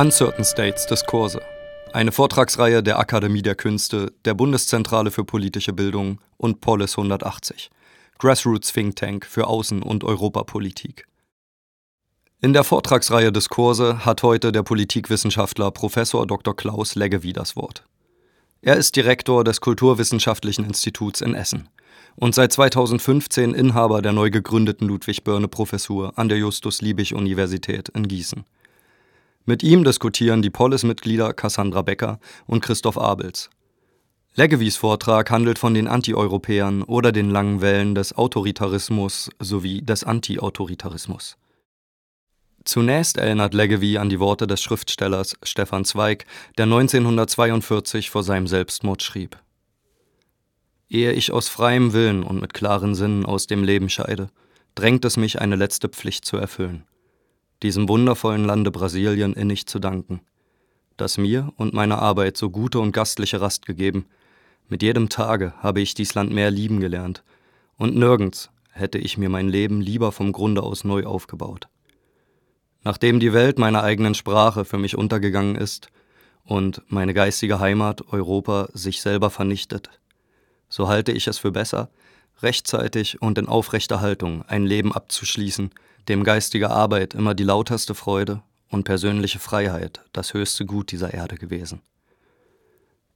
Uncertain States Diskurse. Eine Vortragsreihe der Akademie der Künste, der Bundeszentrale für politische Bildung und Polis 180. Grassroots Think Tank für Außen- und Europapolitik. In der Vortragsreihe Diskurse hat heute der Politikwissenschaftler Prof. Dr. Klaus Leggevi das Wort. Er ist Direktor des Kulturwissenschaftlichen Instituts in Essen und seit 2015 Inhaber der neu gegründeten Ludwig-Börne-Professur an der Justus-Liebig-Universität in Gießen. Mit ihm diskutieren die Polis-Mitglieder Cassandra Becker und Christoph Abels. Leggevis Vortrag handelt von den Antieuropäern oder den langen Wellen des Autoritarismus sowie des Anti-Autoritarismus. Zunächst erinnert Leggevi an die Worte des Schriftstellers Stefan Zweig, der 1942 vor seinem Selbstmord schrieb. Ehe ich aus freiem Willen und mit klaren Sinnen aus dem Leben scheide, drängt es mich, eine letzte Pflicht zu erfüllen diesem wundervollen Lande Brasilien innig zu danken, das mir und meiner Arbeit so gute und gastliche Rast gegeben. Mit jedem Tage habe ich dies Land mehr lieben gelernt, und nirgends hätte ich mir mein Leben lieber vom Grunde aus neu aufgebaut. Nachdem die Welt meiner eigenen Sprache für mich untergegangen ist und meine geistige Heimat Europa sich selber vernichtet, so halte ich es für besser, rechtzeitig und in aufrechter Haltung ein Leben abzuschließen, dem geistige Arbeit immer die lauterste Freude und persönliche Freiheit das höchste Gut dieser Erde gewesen.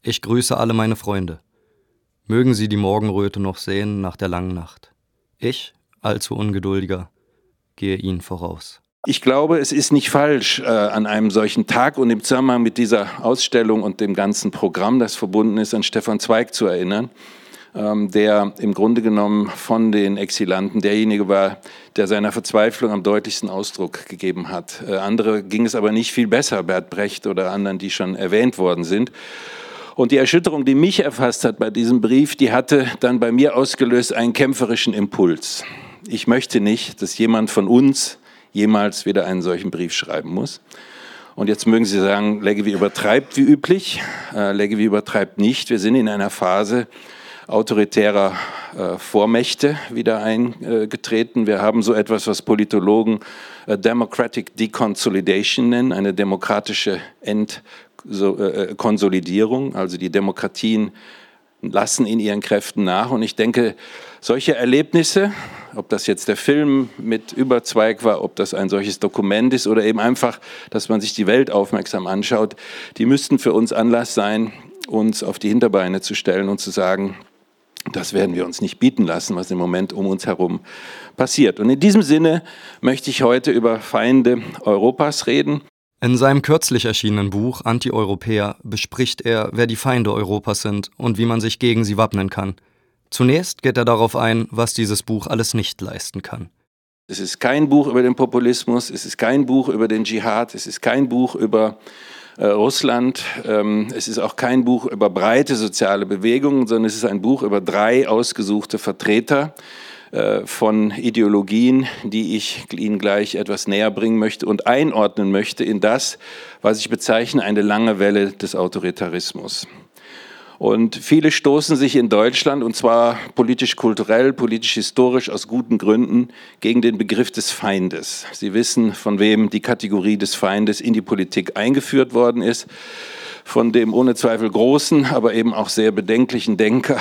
Ich grüße alle meine Freunde. Mögen sie die Morgenröte noch sehen nach der langen Nacht. Ich, allzu ungeduldiger, gehe ihnen voraus. Ich glaube, es ist nicht falsch, äh, an einem solchen Tag und im Zusammenhang mit dieser Ausstellung und dem ganzen Programm, das verbunden ist, an Stefan Zweig zu erinnern. Ähm, der im Grunde genommen von den Exilanten derjenige war, der seiner Verzweiflung am deutlichsten Ausdruck gegeben hat. Äh, andere ging es aber nicht viel besser, Bert Brecht oder anderen, die schon erwähnt worden sind. Und die Erschütterung, die mich erfasst hat bei diesem Brief, die hatte dann bei mir ausgelöst einen kämpferischen Impuls. Ich möchte nicht, dass jemand von uns jemals wieder einen solchen Brief schreiben muss. Und jetzt mögen Sie sagen, Leggevi übertreibt wie üblich. Äh, Leggevi übertreibt nicht. Wir sind in einer Phase, autoritärer äh, Vormächte wieder eingetreten. Wir haben so etwas, was Politologen äh, Democratic Deconsolidation nennen, eine demokratische Entkonsolidierung. Äh, also die Demokratien lassen in ihren Kräften nach. Und ich denke, solche Erlebnisse, ob das jetzt der Film mit Überzweig war, ob das ein solches Dokument ist oder eben einfach, dass man sich die Welt aufmerksam anschaut, die müssten für uns Anlass sein, uns auf die Hinterbeine zu stellen und zu sagen, das werden wir uns nicht bieten lassen, was im Moment um uns herum passiert. Und in diesem Sinne möchte ich heute über Feinde Europas reden. In seinem kürzlich erschienenen Buch Anti-Europäer bespricht er, wer die Feinde Europas sind und wie man sich gegen sie wappnen kann. Zunächst geht er darauf ein, was dieses Buch alles nicht leisten kann. Es ist kein Buch über den Populismus, es ist kein Buch über den Dschihad, es ist kein Buch über Russland. Ähm, es ist auch kein Buch über breite soziale Bewegungen, sondern es ist ein Buch über drei ausgesuchte Vertreter äh, von Ideologien, die ich Ihnen gleich etwas näher bringen möchte und einordnen möchte in das, was ich bezeichne, eine lange Welle des Autoritarismus. Und viele stoßen sich in Deutschland, und zwar politisch-kulturell, politisch-historisch aus guten Gründen, gegen den Begriff des Feindes. Sie wissen, von wem die Kategorie des Feindes in die Politik eingeführt worden ist von dem ohne Zweifel großen, aber eben auch sehr bedenklichen Denker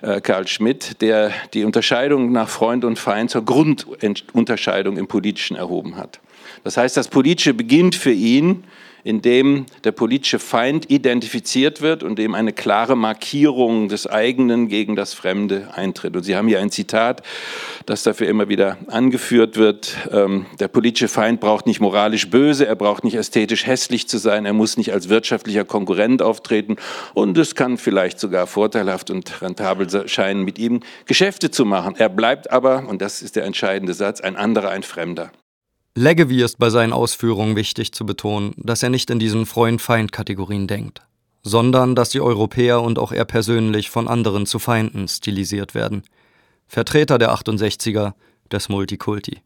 äh, Karl Schmidt, der die Unterscheidung nach Freund und Feind zur Grundunterscheidung im Politischen erhoben hat. Das heißt, das Politische beginnt für ihn in dem der politische Feind identifiziert wird und dem eine klare Markierung des eigenen gegen das Fremde eintritt. Und Sie haben hier ein Zitat, das dafür immer wieder angeführt wird. Ähm, der politische Feind braucht nicht moralisch böse, er braucht nicht ästhetisch hässlich zu sein, er muss nicht als wirtschaftlicher Konkurrent auftreten und es kann vielleicht sogar vorteilhaft und rentabel scheinen, mit ihm Geschäfte zu machen. Er bleibt aber, und das ist der entscheidende Satz, ein anderer, ein Fremder. Leggevi ist bei seinen Ausführungen wichtig zu betonen, dass er nicht in diesen Freund-Feind-Kategorien denkt, sondern dass die Europäer und auch er persönlich von anderen zu Feinden stilisiert werden. Vertreter der 68er, des Multikulti.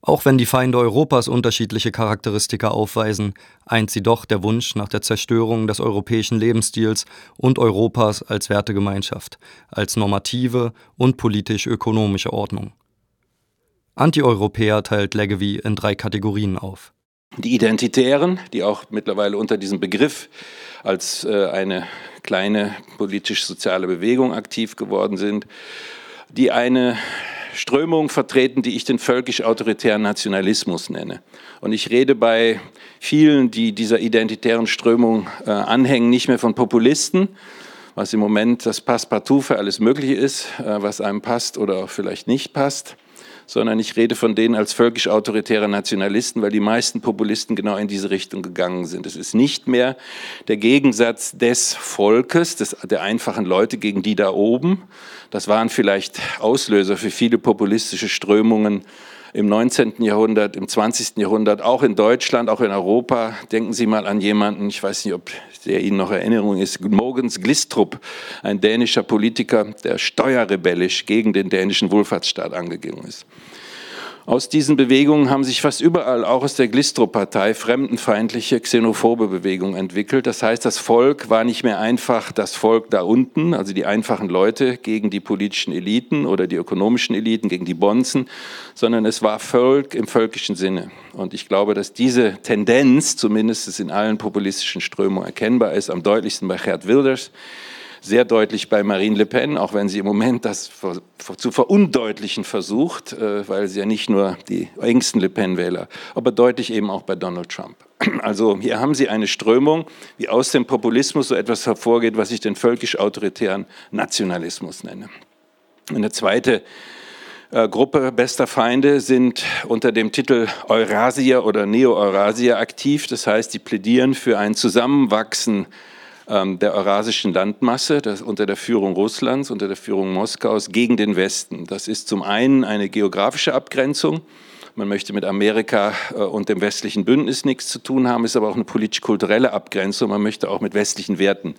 Auch wenn die Feinde Europas unterschiedliche Charakteristika aufweisen, eint sie doch der Wunsch nach der Zerstörung des europäischen Lebensstils und Europas als Wertegemeinschaft, als normative und politisch-ökonomische Ordnung. Antieuropäer teilt Leggevi in drei Kategorien auf. Die Identitären, die auch mittlerweile unter diesem Begriff als äh, eine kleine politisch-soziale Bewegung aktiv geworden sind, die eine Strömung vertreten, die ich den völkisch-autoritären Nationalismus nenne. Und ich rede bei vielen, die dieser identitären Strömung äh, anhängen, nicht mehr von Populisten, was im Moment das Passepartout für alles Mögliche ist, äh, was einem passt oder auch vielleicht nicht passt, sondern ich rede von denen als völkisch-autoritäre Nationalisten, weil die meisten Populisten genau in diese Richtung gegangen sind. Es ist nicht mehr der Gegensatz des Volkes, des, der einfachen Leute gegen die da oben. Das waren vielleicht Auslöser für viele populistische Strömungen im 19. Jahrhundert, im 20. Jahrhundert, auch in Deutschland, auch in Europa. Denken Sie mal an jemanden, ich weiß nicht, ob der Ihnen noch Erinnerung ist, Mogens Glistrup, ein dänischer Politiker, der steuerrebellisch gegen den dänischen Wohlfahrtsstaat angegangen ist. Aus diesen Bewegungen haben sich fast überall, auch aus der Glistrup-Partei, fremdenfeindliche, xenophobe Bewegungen entwickelt. Das heißt, das Volk war nicht mehr einfach das Volk da unten, also die einfachen Leute gegen die politischen Eliten oder die ökonomischen Eliten, gegen die Bonzen, sondern es war Volk im völkischen Sinne. Und ich glaube, dass diese Tendenz, zumindest in allen populistischen Strömungen erkennbar ist, am deutlichsten bei Gerd Wilders, sehr deutlich bei Marine Le Pen, auch wenn sie im Moment das zu verundeutlichen versucht, äh, weil sie ja nicht nur die engsten Le Pen-Wähler, aber deutlich eben auch bei Donald Trump. Also hier haben Sie eine Strömung, wie aus dem Populismus so etwas hervorgeht, was ich den völkisch-autoritären Nationalismus nenne. Eine zweite äh, Gruppe bester Feinde sind unter dem Titel Eurasia oder Neo-Eurasia aktiv. Das heißt, die plädieren für ein Zusammenwachsen der eurasischen Landmasse das unter der Führung Russlands, unter der Führung Moskaus gegen den Westen. Das ist zum einen eine geografische Abgrenzung. Man möchte mit Amerika äh, und dem westlichen Bündnis nichts zu tun haben, ist aber auch eine politisch-kulturelle Abgrenzung. Man möchte auch mit westlichen Werten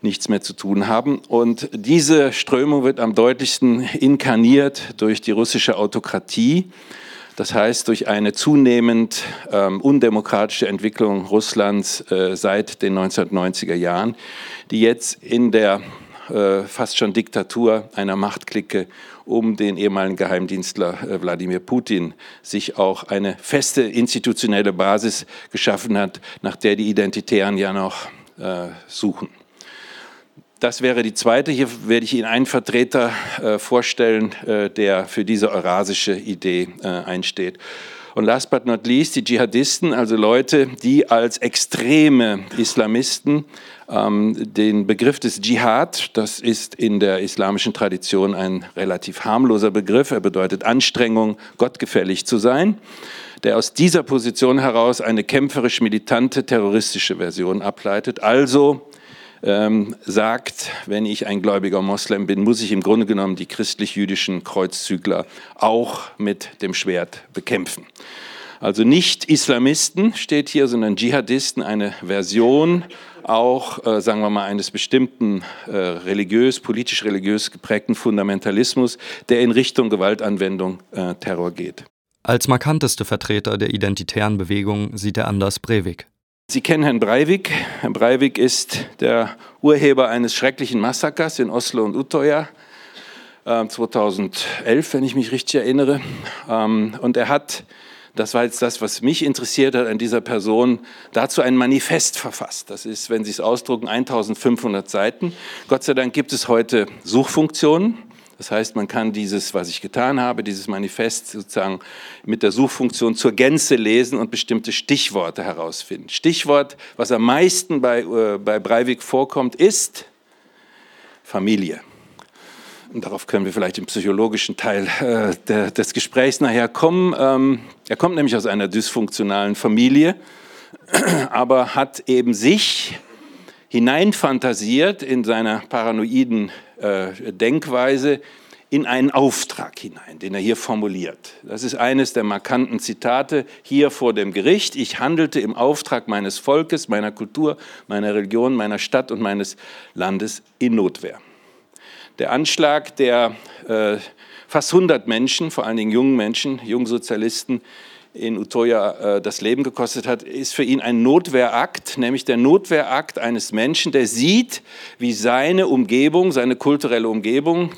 nichts mehr zu tun haben. Und diese Strömung wird am deutlichsten inkarniert durch die russische Autokratie das heißt, durch eine zunehmend ähm, undemokratische Entwicklung Russlands äh, seit den 1990er Jahren, die jetzt in der äh, fast schon Diktatur einer Machtklicke um den ehemaligen Geheimdienstler äh, Wladimir Putin sich auch eine feste institutionelle Basis geschaffen hat, nach der die Identitären ja noch äh, suchen. Das wäre die zweite. Hier werde ich Ihnen einen Vertreter äh, vorstellen, äh, der für diese eurasische Idee äh, einsteht. Und last but not least die Dschihadisten, also Leute, die als extreme Islamisten ähm, den Begriff des Dschihad, das ist in der islamischen Tradition ein relativ harmloser Begriff, er bedeutet Anstrengung, gottgefällig zu sein, der aus dieser Position heraus eine kämpferisch militante terroristische Version ableitet, also ähm, sagt, wenn ich ein gläubiger Moslem bin, muss ich im Grunde genommen die christlich-jüdischen Kreuzzügler auch mit dem Schwert bekämpfen. Also nicht Islamisten steht hier, sondern Dschihadisten, eine Version auch, äh, sagen wir mal, eines bestimmten äh, religiös, politisch-religiös geprägten Fundamentalismus, der in Richtung Gewaltanwendung, äh, Terror geht. Als markanteste Vertreter der identitären Bewegung sieht er Anders Breivik. Sie kennen Herrn Breivik. Herr Breivik ist der Urheber eines schrecklichen Massakers in Oslo und Utøya 2011, äh, wenn ich mich richtig erinnere. Ähm, und er hat, das war jetzt das, was mich interessiert hat an dieser Person, dazu ein Manifest verfasst. Das ist, wenn Sie es ausdrucken, 1500 Seiten. Gott sei Dank gibt es heute Suchfunktionen. Das heißt, man kann dieses, was ich getan habe, dieses Manifest sozusagen mit der Suchfunktion zur Gänze lesen und bestimmte Stichworte herausfinden. Stichwort, was am meisten bei, äh, bei Breivik vorkommt, ist Familie. Und darauf können wir vielleicht im psychologischen Teil äh, der, des Gesprächs nachher kommen. Ähm, er kommt nämlich aus einer dysfunktionalen Familie, aber hat eben sich hineinfantasiert in seiner paranoiden äh, Denkweise in einen Auftrag hinein, den er hier formuliert. Das ist eines der markanten Zitate hier vor dem Gericht. Ich handelte im Auftrag meines Volkes, meiner Kultur, meiner Religion, meiner Stadt und meines Landes in Notwehr. Der Anschlag der äh, fast 100 Menschen, vor allen Dingen jungen Menschen, Jungsozialisten, in Utoya äh, das Leben gekostet hat, ist für ihn ein Notwehrakt, nämlich der Notwehrakt eines Menschen, der sieht, wie seine Umgebung, seine kulturelle Umgebung,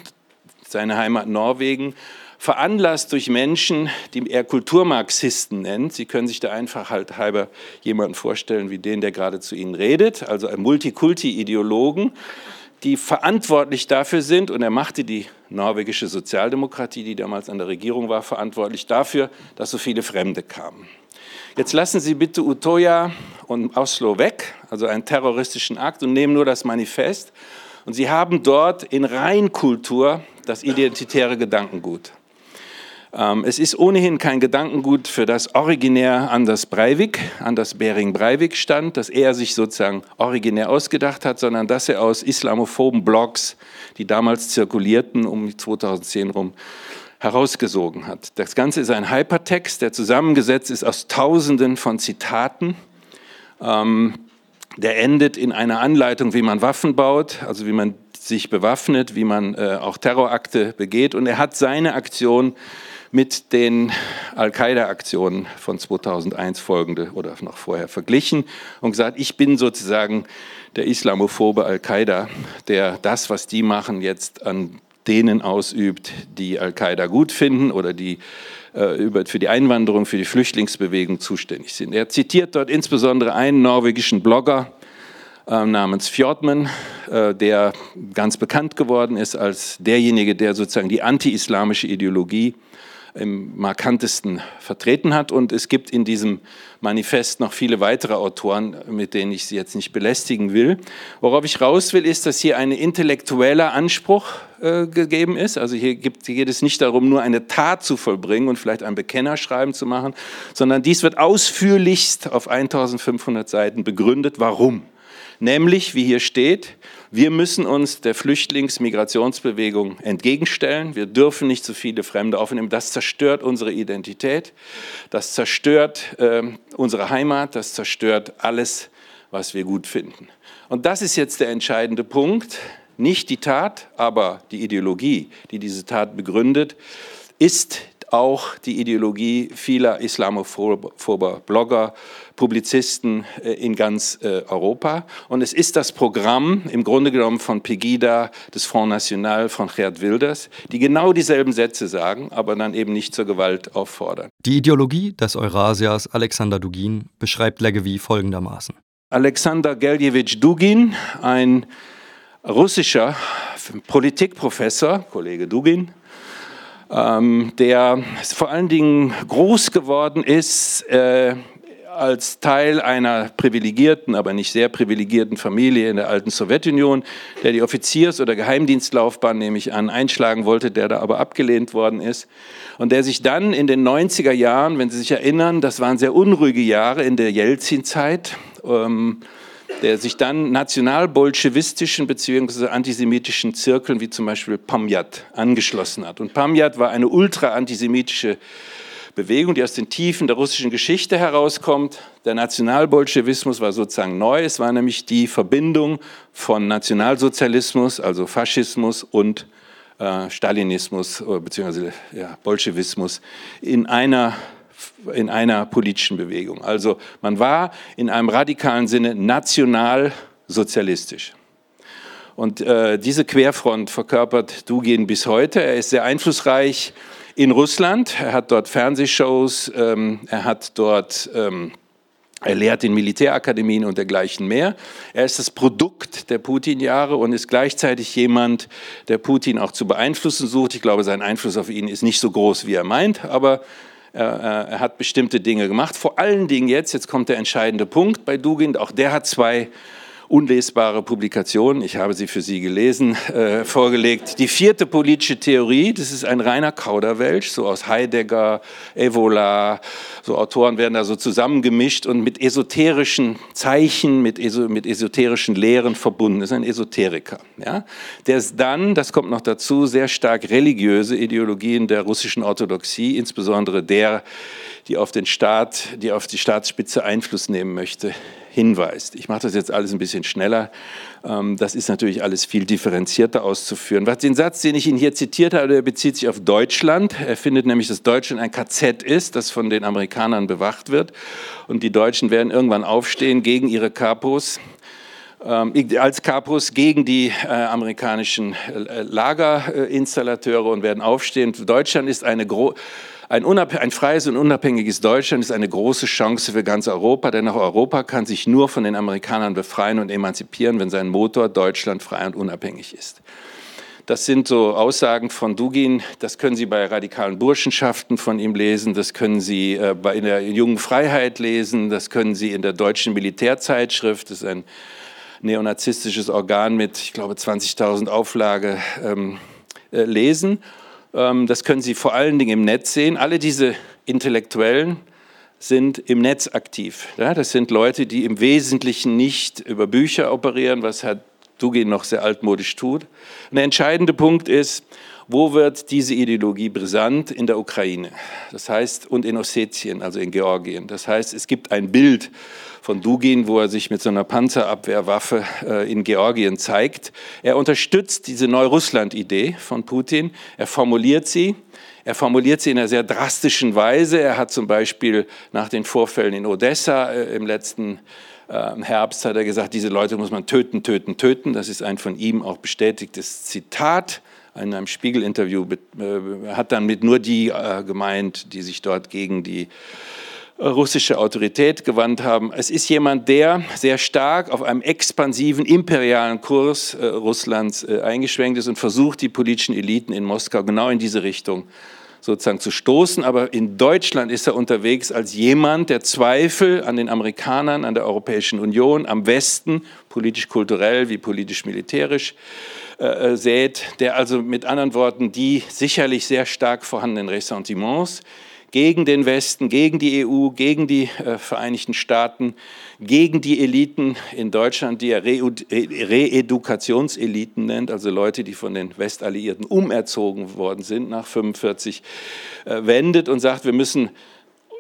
seine Heimat Norwegen, veranlasst durch Menschen, die er Kulturmarxisten nennt. Sie können sich da einfach halt halber jemanden vorstellen wie den, der gerade zu Ihnen redet, also ein Multikulti-Ideologen, die verantwortlich dafür sind, und er machte die norwegische Sozialdemokratie, die damals an der Regierung war, verantwortlich dafür, dass so viele Fremde kamen. Jetzt lassen Sie bitte Utoya und Oslo weg, also einen terroristischen Akt, und nehmen nur das Manifest. Und Sie haben dort in Reinkultur das identitäre Gedankengut. Ähm, es ist ohnehin kein Gedankengut, für das originär Anders Breivik, Anders Bering Breivik stand, dass er sich sozusagen originär ausgedacht hat, sondern dass er aus islamophoben Blogs, die damals zirkulierten, um 2010 rum, herausgesogen hat. Das Ganze ist ein Hypertext, der zusammengesetzt ist aus Tausenden von Zitaten. Ähm, der endet in einer Anleitung, wie man Waffen baut, also wie man sich bewaffnet, wie man äh, auch Terrorakte begeht. Und er hat seine Aktion mit den Al-Qaida-Aktionen von 2001 folgende oder noch vorher verglichen und gesagt, ich bin sozusagen der islamophobe Al-Qaida, der das, was die machen, jetzt an denen ausübt, die Al-Qaida gut finden oder die äh, für die Einwanderung, für die Flüchtlingsbewegung zuständig sind. Er zitiert dort insbesondere einen norwegischen Blogger äh, namens Fjordman, äh, der ganz bekannt geworden ist als derjenige, der sozusagen die anti-islamische Ideologie im markantesten vertreten hat. Und es gibt in diesem Manifest noch viele weitere Autoren, mit denen ich Sie jetzt nicht belästigen will. Worauf ich raus will, ist, dass hier ein intellektueller Anspruch äh, gegeben ist. Also hier, gibt, hier geht es nicht darum, nur eine Tat zu vollbringen und vielleicht ein Bekennerschreiben zu machen, sondern dies wird ausführlichst auf 1500 Seiten begründet, warum. Nämlich, wie hier steht, wir müssen uns der Flüchtlings-Migrationsbewegung entgegenstellen. Wir dürfen nicht zu viele Fremde aufnehmen. Das zerstört unsere Identität, das zerstört äh, unsere Heimat, das zerstört alles, was wir gut finden. Und das ist jetzt der entscheidende Punkt. Nicht die Tat, aber die Ideologie, die diese Tat begründet, ist auch die Ideologie vieler islamophober Blogger, Publizisten äh, in ganz äh, Europa. Und es ist das Programm im Grunde genommen von Pegida, des Front National, von Gerd Wilders, die genau dieselben Sätze sagen, aber dann eben nicht zur Gewalt auffordern. Die Ideologie des Eurasias Alexander Dugin beschreibt Leggevi folgendermaßen. Alexander Geljewitsch Dugin, ein russischer Politikprofessor, Kollege Dugin, der vor allen Dingen groß geworden ist äh, als Teil einer privilegierten, aber nicht sehr privilegierten Familie in der alten Sowjetunion, der die Offiziers- oder Geheimdienstlaufbahn, nehme ich an, einschlagen wollte, der da aber abgelehnt worden ist. Und der sich dann in den 90er Jahren, wenn Sie sich erinnern, das waren sehr unruhige Jahre in der Jelzin-Zeit, ähm, der sich dann nationalbolschewistischen bzw. antisemitischen Zirkeln wie zum Beispiel Pamjat angeschlossen hat. Und Pamjat war eine ultra-antisemitische Bewegung, die aus den Tiefen der russischen Geschichte herauskommt. Der Nationalbolschewismus war sozusagen neu. Es war nämlich die Verbindung von Nationalsozialismus, also Faschismus und äh, Stalinismus äh, bzw. Ja, Bolschewismus in einer in einer politischen Bewegung. Also man war in einem radikalen Sinne nationalsozialistisch. Und äh, diese Querfront verkörpert Dugin bis heute. Er ist sehr einflussreich in Russland. Er hat dort Fernsehshows, ähm, er hat dort, ähm, er lehrt in Militärakademien und dergleichen mehr. Er ist das Produkt der Putin-Jahre und ist gleichzeitig jemand, der Putin auch zu beeinflussen sucht. Ich glaube, sein Einfluss auf ihn ist nicht so groß, wie er meint, aber er hat bestimmte Dinge gemacht. Vor allen Dingen jetzt, jetzt kommt der entscheidende Punkt bei Dugin, auch der hat zwei unlesbare Publikation, ich habe sie für Sie gelesen, äh, vorgelegt. Die vierte politische Theorie, das ist ein reiner Kauderwelsch, so aus Heidegger, Evola, so Autoren werden da so zusammengemischt und mit esoterischen Zeichen, mit, eso, mit esoterischen Lehren verbunden. Das ist ein Esoteriker. Ja? Der ist dann, das kommt noch dazu, sehr stark religiöse Ideologien der russischen Orthodoxie, insbesondere der, die auf den Staat, die auf die Staatsspitze Einfluss nehmen möchte, hinweist. Ich mache das jetzt alles ein bisschen schneller. Ähm, das ist natürlich alles viel differenzierter auszuführen. Was den Satz, den ich Ihnen hier zitiert habe, der bezieht sich auf Deutschland. Er findet nämlich, dass Deutschland ein KZ ist, das von den Amerikanern bewacht wird. Und die Deutschen werden irgendwann aufstehen gegen ihre Kapos ähm, als Capus gegen die äh, amerikanischen äh, Lagerinstallateure und werden aufstehen. Deutschland ist eine ein, ein, freies und unabhängiges Deutschland ist eine große Chance für ganz Europa, denn auch Europa kann sich nur von den Amerikanern befreien und emanzipieren, wenn sein Motor Deutschland frei und unabhängig ist. Das sind so Aussagen von Dugin, das können Sie bei radikalen Burschenschaften von ihm lesen, das können Sie äh, in der Jungen Freiheit lesen, das können Sie in der deutschen Militärzeitschrift, das ist ein neonazistisches Organ mit, ich glaube, 20.000 Auflage ähm, äh, lesen. Ähm, das können Sie vor allen Dingen im Netz sehen. Alle diese Intellektuellen sind im Netz aktiv. Das sind Leute, die im Wesentlichen nicht über Bücher operieren, was Herr Dugin noch sehr altmodisch tut. Und der entscheidende Punkt ist, wo wird diese Ideologie brisant? In der Ukraine. Das heißt, und in Ossetien, also in Georgien. Das heißt, es gibt ein Bild von Dugin, wo er sich mit so einer Panzerabwehrwaffe äh, in Georgien zeigt. Er unterstützt diese Neurussland-Idee von Putin. Er formuliert sie. Er formuliert sie in einer sehr drastischen Weise. Er hat zum Beispiel nach den Vorfällen in Odessa äh, im letzten äh, Herbst hat er gesagt, diese Leute muss man töten, töten, töten. Das ist ein von ihm auch bestätigtes Zitat. In einem Spiegel-Interview äh, hat dann mit nur die äh, gemeint, die sich dort gegen die russische Autorität gewandt haben. Es ist jemand, der sehr stark auf einem expansiven imperialen Kurs Russlands eingeschwenkt ist und versucht, die politischen Eliten in Moskau genau in diese Richtung sozusagen zu stoßen. Aber in Deutschland ist er unterwegs als jemand, der Zweifel an den Amerikanern, an der Europäischen Union, am Westen, politisch-kulturell wie politisch-militärisch, äh, äh, sät, der also mit anderen Worten die sicherlich sehr stark vorhandenen Ressentiments gegen den Westen, gegen die EU, gegen die äh, Vereinigten Staaten, gegen die Eliten in Deutschland, die er Reedukationseliten nennt, also Leute, die von den Westalliierten umerzogen worden sind nach 45, äh, wendet und sagt, wir müssen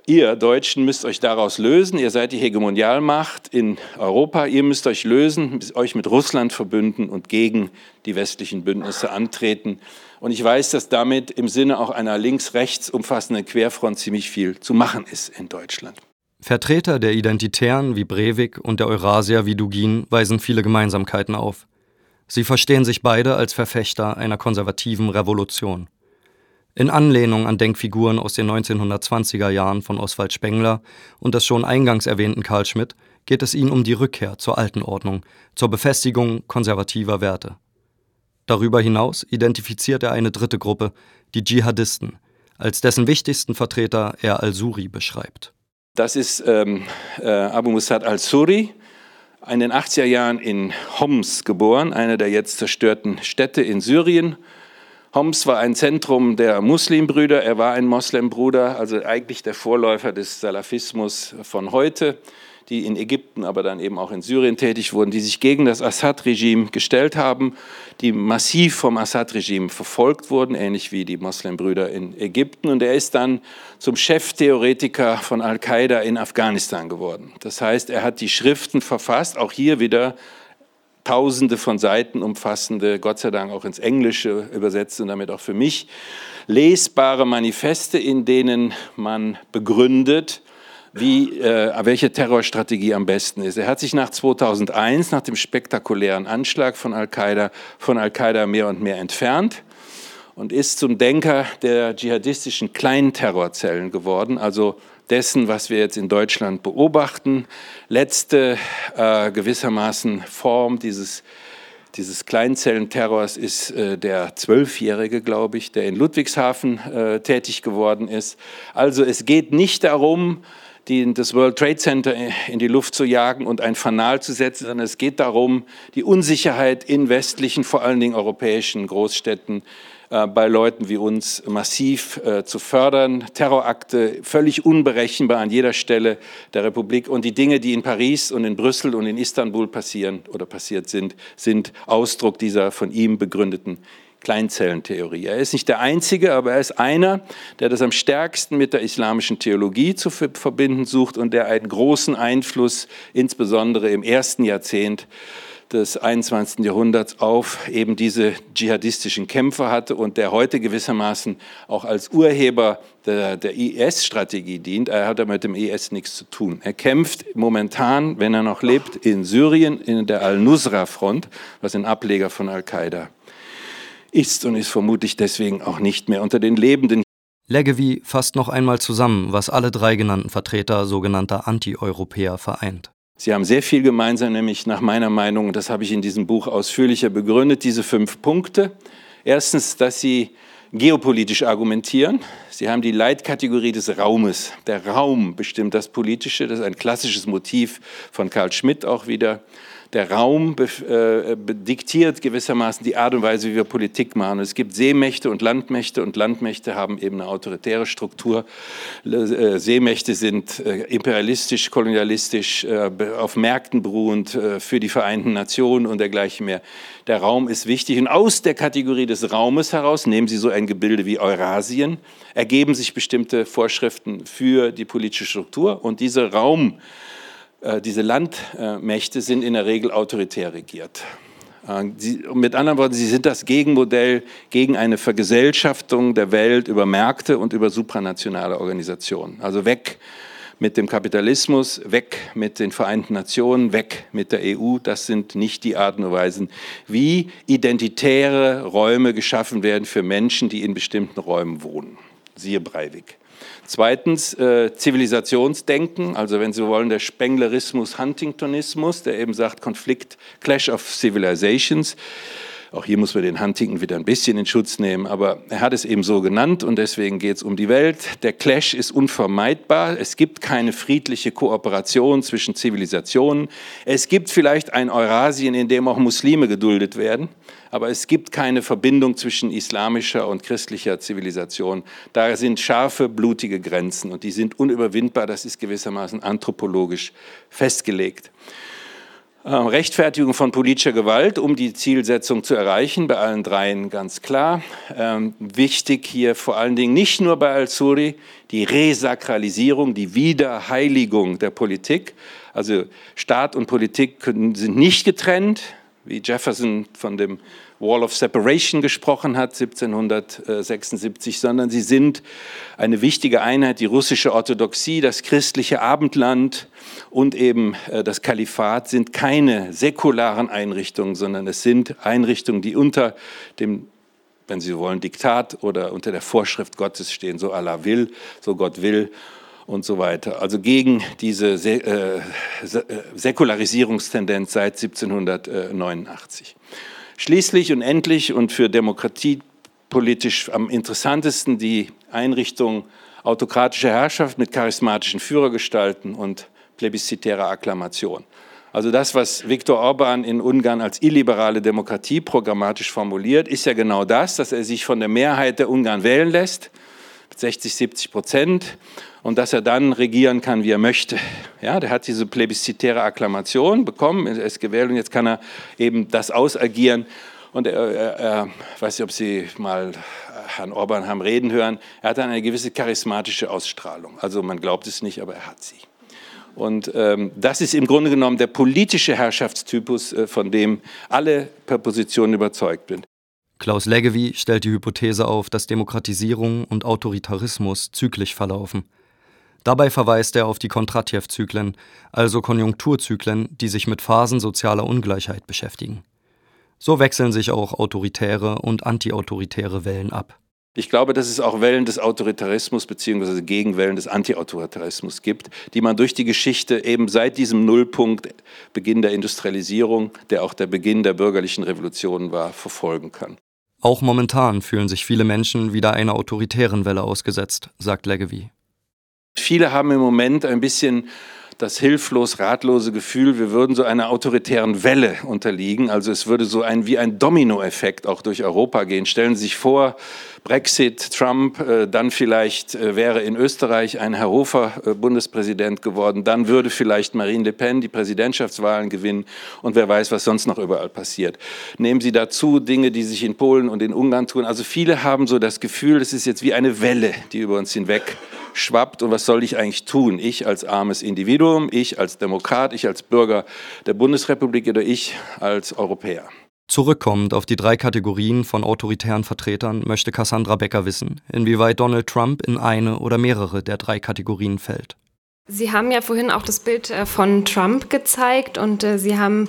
Ihr Deutschen müsst euch daraus lösen. Ihr seid die Hegemonialmacht in Europa. Ihr müsst euch lösen, euch mit Russland verbünden und gegen die westlichen Bündnisse antreten. Und ich weiß, dass damit im Sinne auch einer links-rechts umfassenden Querfront ziemlich viel zu machen ist in Deutschland. Vertreter der Identitären wie Breivik und der Eurasier wie Dugin weisen viele Gemeinsamkeiten auf. Sie verstehen sich beide als Verfechter einer konservativen Revolution. In Anlehnung an Denkfiguren aus den 1920er Jahren von Oswald Spengler und des schon eingangs erwähnten Karl Schmidt geht es ihnen um die Rückkehr zur alten Ordnung, zur Befestigung konservativer Werte. Darüber hinaus identifiziert er eine dritte Gruppe, die Dschihadisten, als dessen wichtigsten Vertreter er al-Suri beschreibt. Das ist ähm, äh, Abu Musad al-Suri, in den 80er Jahren in Homs geboren, einer der jetzt zerstörten Städte in Syrien. Homs war ein Zentrum der Muslimbrüder, er war ein Moslembruder, also eigentlich der Vorläufer des Salafismus von heute die in Ägypten, aber dann eben auch in Syrien tätig wurden, die sich gegen das Assad-Regime gestellt haben, die massiv vom Assad-Regime verfolgt wurden, ähnlich wie die Moslembrüder in Ägypten. Und er ist dann zum Cheftheoretiker von Al-Qaida in Afghanistan geworden. Das heißt, er hat die Schriften verfasst, auch hier wieder tausende von Seiten umfassende, Gott sei Dank auch ins Englische übersetzt und damit auch für mich lesbare Manifeste, in denen man begründet, wie, äh, welche Terrorstrategie am besten ist. Er hat sich nach 2001, nach dem spektakulären Anschlag von Al-Qaida, von Al-Qaida mehr und mehr entfernt und ist zum Denker der dschihadistischen Kleinterrorzellen geworden, also dessen, was wir jetzt in Deutschland beobachten. Letzte äh, gewissermaßen Form dieses dieses Kleinzellenterrors ist äh, der Zwölfjährige, glaube ich, der in Ludwigshafen äh, tätig geworden ist. Also es geht nicht darum, die, das World Trade Center in die Luft zu jagen und ein Fanal zu setzen, sondern es geht darum, die Unsicherheit in westlichen, vor allen Dingen europäischen Großstädten äh, bei Leuten wie uns massiv äh, zu fördern. Terrorakte völlig unberechenbar an jeder Stelle der Republik und die Dinge, die in Paris und in Brüssel und in Istanbul passieren oder passiert sind, sind Ausdruck dieser von ihm begründeten Kleinzellentheorie. Er ist nicht der Einzige, aber er ist einer, der das am stärksten mit der islamischen Theologie zu verbinden sucht und der einen großen Einfluss, insbesondere im ersten Jahrzehnt des 21. Jahrhunderts auf eben diese dschihadistischen Kämpfer hatte und der heute gewissermaßen auch als Urheber der, der IS-Strategie dient. Er hat mit dem IS nichts zu tun. Er kämpft momentan, wenn er noch lebt, in Syrien in der Al-Nusra-Front, was ein Ableger von Al-Qaida ist und ist vermutlich deswegen auch nicht mehr unter den Lebenden. Leggevi fasst noch einmal zusammen, was alle drei genannten Vertreter sogenannter Anti-Europäer vereint. Sie haben sehr viel gemeinsam, nämlich nach meiner Meinung, und das habe ich in diesem Buch ausführlicher begründet, diese fünf Punkte. Erstens, dass sie geopolitisch argumentieren. Sie haben die Leitkategorie des Raumes. Der Raum bestimmt das Politische. Das ist ein klassisches Motiv von Karl Schmidt auch wieder der Raum äh, diktiert gewissermaßen die Art und Weise, wie wir Politik machen. Es gibt Seemächte und Landmächte und Landmächte haben eben eine autoritäre Struktur. Äh, Seemächte sind äh, imperialistisch, kolonialistisch, auf Märkten beruhend für die Vereinten Nationen und dergleichen mehr. Der Raum ist wichtig und aus der Kategorie des Raumes heraus, nehmen Sie so ein Gebilde wie Eurasien, ergeben sich bestimmte Vorschriften für die politische Struktur und dieser Raum äh, diese Landmächte sind in der Regel autoritär regiert. Äh, sie, mit anderen Worten, sie sind das Gegenmodell gegen eine Vergesellschaftung der Welt über Märkte und über supranationale Organisationen. Also weg mit dem Kapitalismus, weg mit den Vereinten Nationen, weg mit der EU. Das sind nicht die Arten und Weisen, wie identitäre Räume geschaffen werden für Menschen, die in bestimmten Räumen wohnen. Siehe Breivik. Zweitens äh, Zivilisationsdenken, also wenn Sie wollen, der Spenglerismus, Huntingtonismus, der eben sagt Konflikt, Clash of Civilizations. Auch hier muss man den Huntington wieder ein bisschen in Schutz nehmen, aber er hat es eben so genannt und deswegen geht es um die Welt. Der Clash ist unvermeidbar. Es gibt keine friedliche Kooperation zwischen Zivilisationen. Es gibt vielleicht ein Eurasien, in dem auch Muslime geduldet werden, aber es gibt keine Verbindung zwischen islamischer und christlicher Zivilisation. Da sind scharfe, blutige Grenzen und die sind unüberwindbar. Das ist gewissermaßen anthropologisch festgelegt. Ähm, Rechtfertigung von politischer Gewalt, um die Zielsetzung zu erreichen, bei allen dreien ganz klar. Ähm, wichtig hier vor allen Dingen nicht nur bei Al-Suri die Resakralisierung, die Wiederheiligung der Politik. Also Staat und Politik sind nicht getrennt, wie Jefferson von dem Wall of Separation gesprochen hat, 1776, sondern sie sind eine wichtige Einheit, die russische Orthodoxie, das christliche Abendland und eben äh, das Kalifat sind keine säkularen Einrichtungen, sondern es sind Einrichtungen, die unter dem wenn Sie wollen, Diktat oder unter der Vorschrift Gottes stehen, so Allah will, so Gott will und so weiter. Also gegen diese äh, Säkularisierungstendenz seit 1789. Schließlich und endlich und für Demokratie politisch am interessantesten die Einrichtung autokratischer Herrschaft mit charismatischen Führergestalten und plebiszitärer Akklamation. Also das, was Viktor Orban in Ungarn als illiberale Demokratie programmatisch formuliert, ist ja genau das, dass er sich von der Mehrheit der Ungarn wählen lässt, 60, 70 Prozent, und dass er dann regieren kann, wie er möchte. Ja, der hat diese plebiszitäre Akklamation bekommen, er ist gewählt und jetzt kann er eben das ausagieren. Und er, er weiß nicht, ob Sie mal Herrn Orban haben reden hören, er hat eine gewisse charismatische Ausstrahlung. Also man glaubt es nicht, aber er hat sie. Und ähm, das ist im Grunde genommen der politische Herrschaftstypus, äh, von dem alle per Position überzeugt sind. Klaus Leggevi stellt die Hypothese auf, dass Demokratisierung und Autoritarismus zyklisch verlaufen. Dabei verweist er auf die Kondratjew-Zyklen, also Konjunkturzyklen, die sich mit Phasen sozialer Ungleichheit beschäftigen. So wechseln sich auch autoritäre und antiautoritäre Wellen ab. Ich glaube, dass es auch Wellen des Autoritarismus bzw. Gegenwellen des Antiautoritarismus gibt, die man durch die Geschichte eben seit diesem Nullpunkt, Beginn der Industrialisierung, der auch der Beginn der bürgerlichen Revolution war, verfolgen kann. Auch momentan fühlen sich viele Menschen wieder einer autoritären Welle ausgesetzt, sagt Leggevi. Viele haben im Moment ein bisschen das hilflos ratlose Gefühl, wir würden so einer autoritären Welle unterliegen. Also es würde so ein wie ein Dominoeffekt auch durch Europa gehen. Stellen Sie sich vor, Brexit, Trump, äh, dann vielleicht äh, wäre in Österreich ein Herr Hofer äh, Bundespräsident geworden, dann würde vielleicht Marine Le Pen die Präsidentschaftswahlen gewinnen und wer weiß, was sonst noch überall passiert. Nehmen Sie dazu Dinge, die sich in Polen und in Ungarn tun. Also viele haben so das Gefühl, es ist jetzt wie eine Welle, die über uns hinweg schwappt und was soll ich eigentlich tun? Ich als armes Individuum, ich als Demokrat, ich als Bürger der Bundesrepublik oder ich als Europäer. Zurückkommend auf die drei Kategorien von autoritären Vertretern möchte Cassandra Becker wissen, inwieweit Donald Trump in eine oder mehrere der drei Kategorien fällt. Sie haben ja vorhin auch das Bild äh, von Trump gezeigt und äh, Sie haben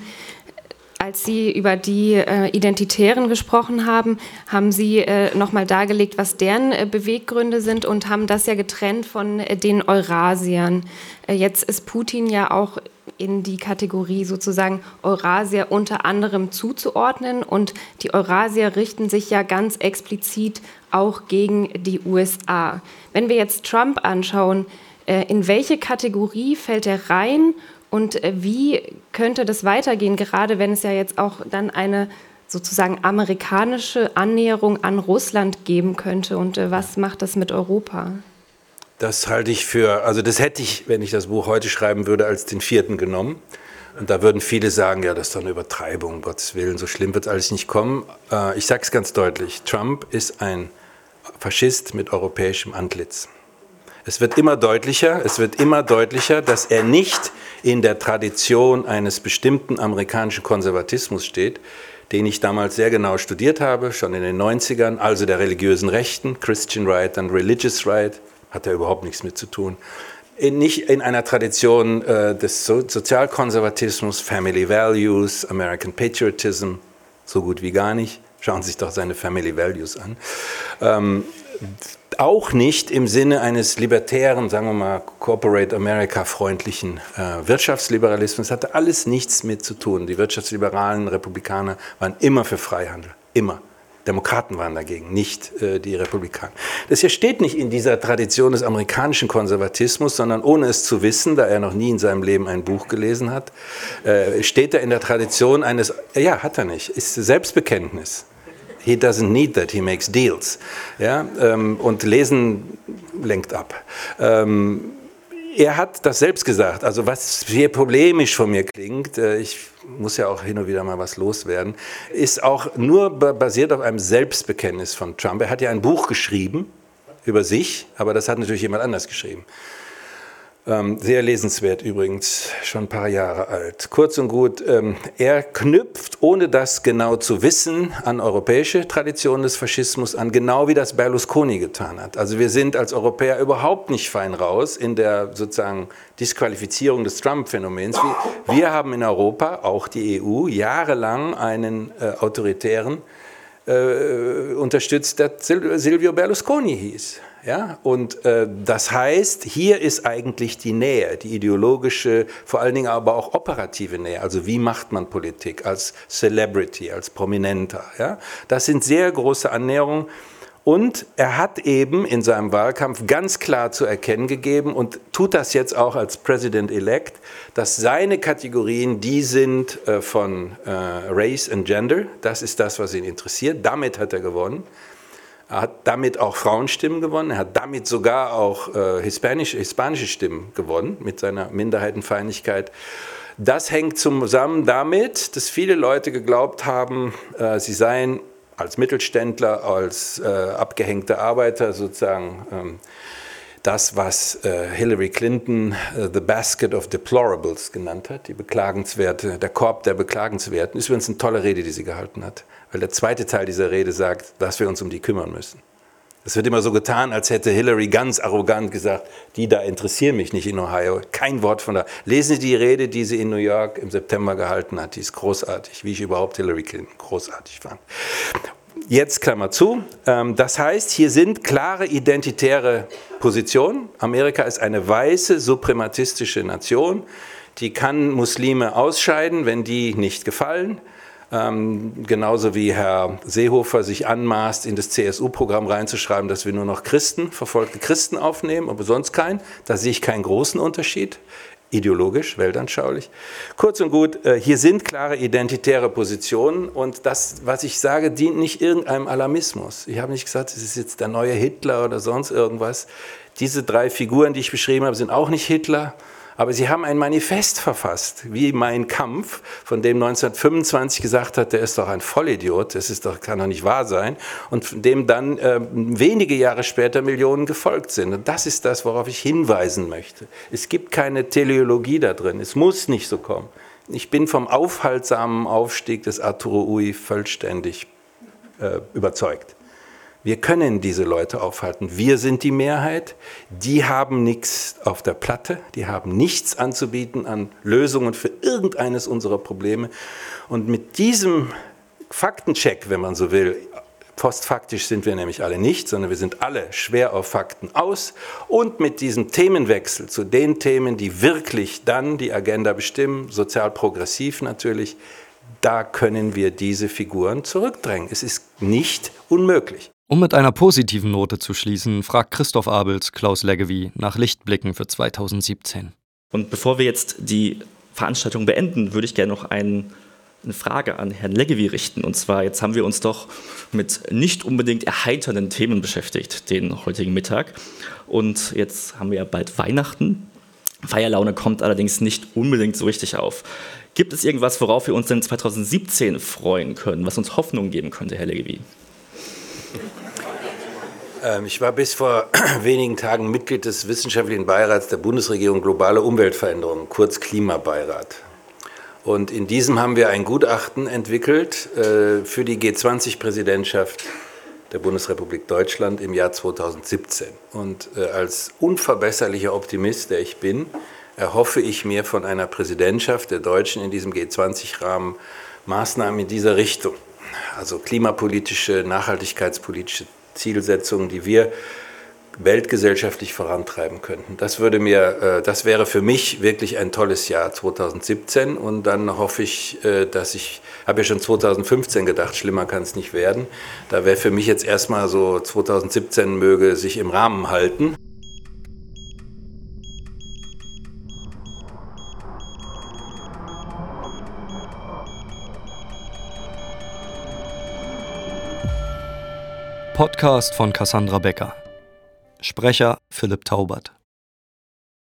als Sie über die äh, Identitären gesprochen haben, haben Sie nochmal dargelegt, was deren Beweggründe sind und haben das ja getrennt von den Eurasiern. Jetzt ist Putin ja auch in die Kategorie sozusagen Eurasier unter anderem zuzuordnen und die Eurasier richten sich ja ganz explizit auch gegen die USA. Wenn wir jetzt Trump anschauen, äh, in welche Kategorie fällt er rein und äh, wie könnte das weitergehen, gerade wenn es ja jetzt auch dann eine sozusagen amerikanische Annäherung an Russland geben könnte? Und äh, was macht das mit Europa? Das halte ich für, also das hätte ich, wenn ich das Buch heute schreiben würde, als den vierten genommen. Und da würden viele sagen, ja, das ist doch eine Übertreibung, um Gottes Willen, so schlimm wird es alles nicht kommen. Äh, ich sage es ganz deutlich, Trump ist ein Faschist mit europäischem Antlitz. Es wird immer deutlicher, es wird immer deutlicher, dass er nicht in der Tradition eines bestimmten amerikanischen Konservatismus steht, den ich damals sehr genau studiert habe, schon in den 90ern, also der religiösen Rechten, Christian Right und Religious Right, hat er überhaupt nichts mit zu tun. In, nicht in einer Tradition äh, des so Sozialkonservatismus, Family Values, American Patriotism, so gut wie gar nicht. Schauen Sie sich doch seine Family Values an. Ähm, auch nicht im Sinne eines libertären, sagen wir mal, Corporate America freundlichen äh, Wirtschaftsliberalismus. Hatte alles nichts mit zu tun. Die wirtschaftsliberalen Republikaner waren immer für Freihandel. Immer. Demokraten waren dagegen, nicht äh, die Republikaner. Das hier steht nicht in dieser Tradition des amerikanischen Konservatismus, sondern ohne es zu wissen, da er noch nie in seinem Leben ein Buch gelesen hat, äh, steht er in der Tradition eines, ja, hat er nicht, ist Selbstbekenntnis. He doesn't need that, he makes deals. Ja, ähm, und Lesen lenkt ab. Ähm, er hat das selbst gesagt, also was sehr problemisch von mir klingt, äh, ich muss ja auch hin und wieder mal was loswerden, ist auch nur basiert auf einem Selbstbekenntnis von Trump. Er hat ja ein Buch geschrieben über sich, aber das hat natürlich jemand anders geschrieben. Ähm, sehr lesenswert übrigens, schon ein paar Jahre alt. Kurz und gut, ähm, er knüpft, ohne das genau zu wissen, an europäische Traditionen des Faschismus an, genau wie das Berlusconi getan hat. Also wir sind als Europäer überhaupt nicht fein raus in der sozusagen Disqualifizierung des Trump-Phänomens. Wir, haben in Europa, auch die EU, jahrelang einen äh, autoritären äh, unterstützt, der Silvio Berlusconi hieß. Ja? Und äh, das heißt, hier ist eigentlich die Nähe, die ideologische, vor allen Dingen aber auch operative Nähe. Also wie macht man Politik als Celebrity, als Prominenter? Ja? Das sind sehr große Annäherungen. Und er hat eben in seinem Wahlkampf ganz klar zu erkennen gegeben und tut das jetzt auch als President-elect, dass seine Kategorien die sind äh, von äh, Race and Gender. Das ist das, was ihn interessiert. Damit hat er gewonnen. Er hat damit auch Frauenstimmen gewonnen. Er hat damit sogar auch äh, hispanische, hispanische Stimmen gewonnen mit seiner Minderheitenfeindlichkeit. Das hängt zusammen damit, dass viele Leute geglaubt haben, äh, sie seien als Mittelständler, als äh, abgehängte Arbeiter sozusagen ähm, das, was äh, Hillary Clinton äh, the basket of deplorables genannt hat, die beklagenswerte, der Korb der Beklagenswerten. Ist übrigens eine tolle Rede, die sie gehalten hat weil der zweite Teil dieser Rede sagt, dass wir uns um die kümmern müssen. Es wird immer so getan, als hätte Hillary ganz arrogant gesagt, die da interessieren mich nicht in Ohio. Kein Wort von da. Lesen Sie die Rede, die sie in New York im September gehalten hat. Die ist großartig, wie ich überhaupt Hillary Clinton großartig fand. Jetzt Klammer zu. Ähm, das heißt, hier sind klare identitäre Positionen. Amerika ist eine weiße, suprematistische Nation. Die kann Muslime ausscheiden, wenn die nicht gefallen. Ähm, genauso wie Herr Seehofer sich anmaßt, in das CSU-Programm reinzuschreiben, dass wir nur noch Christen, verfolgte Christen aufnehmen, aber sonst keinen. Da sehe ich keinen großen Unterschied ideologisch, weltanschaulich. Kurz und gut, äh, hier sind klare identitäre Positionen und das, was ich sage, dient nicht irgendeinem Alarmismus. Ich habe nicht gesagt, es ist jetzt der neue Hitler oder sonst irgendwas. Diese drei Figuren, die ich beschrieben habe, sind auch nicht Hitler, Aber sie haben ein Manifest verfasst, wie mein Kampf, von dem 1925 gesagt hat, der ist doch ein Vollidiot, das ist doch, kann doch nicht wahr sein, und dem dann äh, wenige Jahre später Millionen gefolgt sind. Und das ist das, worauf ich hinweisen möchte. Es gibt keine Teleologie da drin, es muss nicht so kommen. Ich bin vom aufhaltsamen Aufstieg des Arturo Ui vollständig äh, überzeugt. Wir können diese Leute aufhalten. Wir sind die Mehrheit. Die haben nichts auf der Platte. Die haben nichts anzubieten an Lösungen für irgendeines unserer Probleme. Und mit diesem Faktencheck, wenn man so will, postfaktisch sind wir nämlich alle nicht, sondern wir sind alle schwer auf Fakten aus. Und mit diesem Themenwechsel zu den Themen, die wirklich dann die Agenda bestimmen, sozial progressiv natürlich, da können wir diese Figuren zurückdrängen. Es ist nicht unmöglich. Um mit einer positiven Note zu schließen, fragt Christoph Abels Klaus Leggevi nach Lichtblicken für 2017. Und bevor wir jetzt die Veranstaltung beenden, würde ich gerne noch einen, eine Frage an Herrn Leggevi richten. Und zwar, jetzt haben wir uns doch mit nicht unbedingt erheiternden Themen beschäftigt, den heutigen Mittag. Und jetzt haben wir ja bald Weihnachten. Feierlaune kommt allerdings nicht unbedingt so richtig auf. Gibt es irgendwas, worauf wir uns denn 2017 freuen können, was uns Hoffnung geben könnte, Herr Leggevi? Ähm, ich war bis vor wenigen Tagen Mitglied des wissenschaftlichen Beirats der Bundesregierung Globale Umweltveränderung, kurz Klimabeirat. Und in diesem haben wir ein Gutachten entwickelt äh, für die G20-Präsidentschaft der Bundesrepublik Deutschland im Jahr 2017. Und äh, als unverbesserlicher Optimist, der ich bin, erhoffe ich mir von einer Präsidentschaft der Deutschen in diesem G20-Rahmen Maßnahmen in dieser Richtung. Also klimapolitische, nachhaltigkeitspolitische Zielsetzungen, die wir weltgesellschaftlich vorantreiben könnten. Das würde mir, äh, das wäre für mich wirklich ein tolles Jahr 2017 und dann hoffe ich, äh, dass ich, habe ja schon 2015 gedacht, schlimmer kann es nicht werden. Da wäre für mich jetzt erstmal so 2017 möge sich im Rahmen halten. Podcast von Cassandra Becker. Sprecher Philipp Taubert.